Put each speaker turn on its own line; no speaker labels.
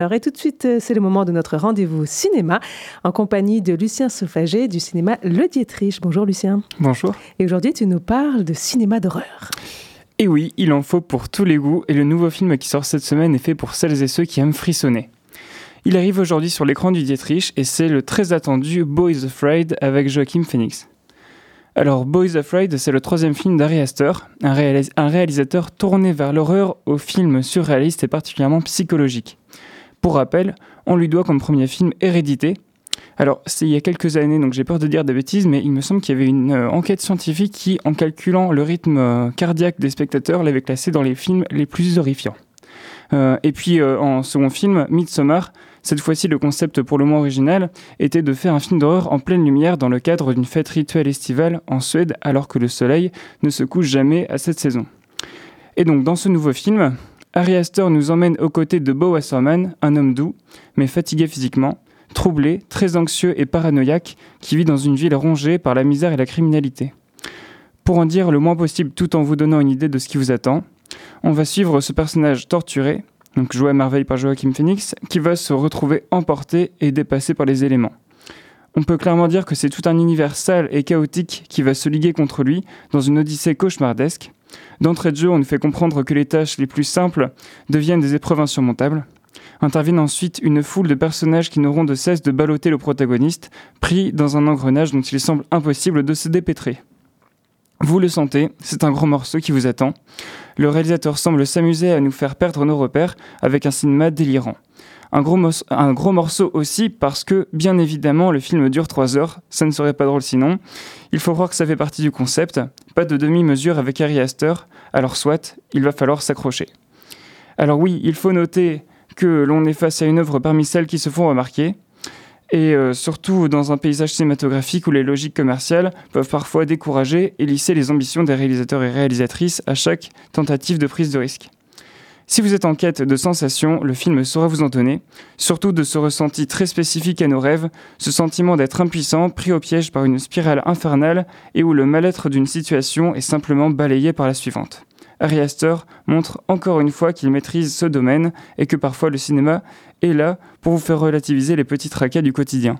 Alors, et tout de suite, euh, c'est le moment de notre rendez-vous cinéma en compagnie de Lucien Saufager du cinéma Le Dietrich. Bonjour Lucien.
Bonjour.
Et aujourd'hui, tu nous parles de cinéma d'horreur.
Et oui, il en faut pour tous les goûts et le nouveau film qui sort cette semaine est fait pour celles et ceux qui aiment frissonner. Il arrive aujourd'hui sur l'écran du Dietrich et c'est le très attendu Boys Afraid avec Joachim Phoenix. Alors, Boys Afraid, c'est le troisième film d'Ari Aster, un, un réalisateur tourné vers l'horreur aux films surréalistes et particulièrement psychologiques. Pour rappel, on lui doit comme premier film Hérédité. Alors, c'est il y a quelques années, donc j'ai peur de dire des bêtises, mais il me semble qu'il y avait une euh, enquête scientifique qui, en calculant le rythme euh, cardiaque des spectateurs, l'avait classé dans les films les plus horrifiants. Euh, et puis, en second film, Midsommar, cette fois-ci, le concept pour le moins original était de faire un film d'horreur en pleine lumière dans le cadre d'une fête rituelle estivale en Suède, alors que le soleil ne se couche jamais à cette saison. Et donc, dans ce nouveau film, Harry Astor nous emmène aux côtés de Bo Wasserman, un homme doux, mais fatigué physiquement, troublé, très anxieux et paranoïaque, qui vit dans une ville rongée par la misère et la criminalité. Pour en dire le moins possible tout en vous donnant une idée de ce qui vous attend, on va suivre ce personnage torturé, donc joué à merveille par Joachim Phoenix, qui va se retrouver emporté et dépassé par les éléments. On peut clairement dire que c'est tout un univers sale et chaotique qui va se liguer contre lui dans une odyssée cauchemardesque, D'entrée de jeu, on nous fait comprendre que les tâches les plus simples deviennent des épreuves insurmontables. Interviennent ensuite une foule de personnages qui n'auront de cesse de balloter le protagoniste, pris dans un engrenage dont il semble impossible de se dépêtrer. Vous le sentez, c'est un gros morceau qui vous attend. Le réalisateur semble s'amuser à nous faire perdre nos repères avec un cinéma délirant. Un gros, morceau aussi parce que, bien évidemment, le film dure 3 heures, ça ne serait pas drôle sinon. Il faut croire que ça fait partie du concept, pas de demi-mesure avec Harry Astor, alors soit, il va falloir s'accrocher. Alors oui, il faut noter que l'on est face à une œuvre parmi celles qui se font remarquer, et euh, surtout dans un paysage cinématographique où les logiques commerciales peuvent parfois décourager et lisser les ambitions des réalisateurs et réalisatrices à chaque tentative de prise de risque. Si vous êtes en quête de sensations, le film saura vous en donner, surtout de ce ressenti très spécifique à nos rêves, ce sentiment d'être impuissant, pris au piège par une spirale infernale et où le mal-être d'une situation est simplement balayé par la suivante. Harry Astor montre encore une fois qu'il maîtrise ce domaine et que parfois le cinéma est là pour vous faire relativiser les petits tracas du quotidien.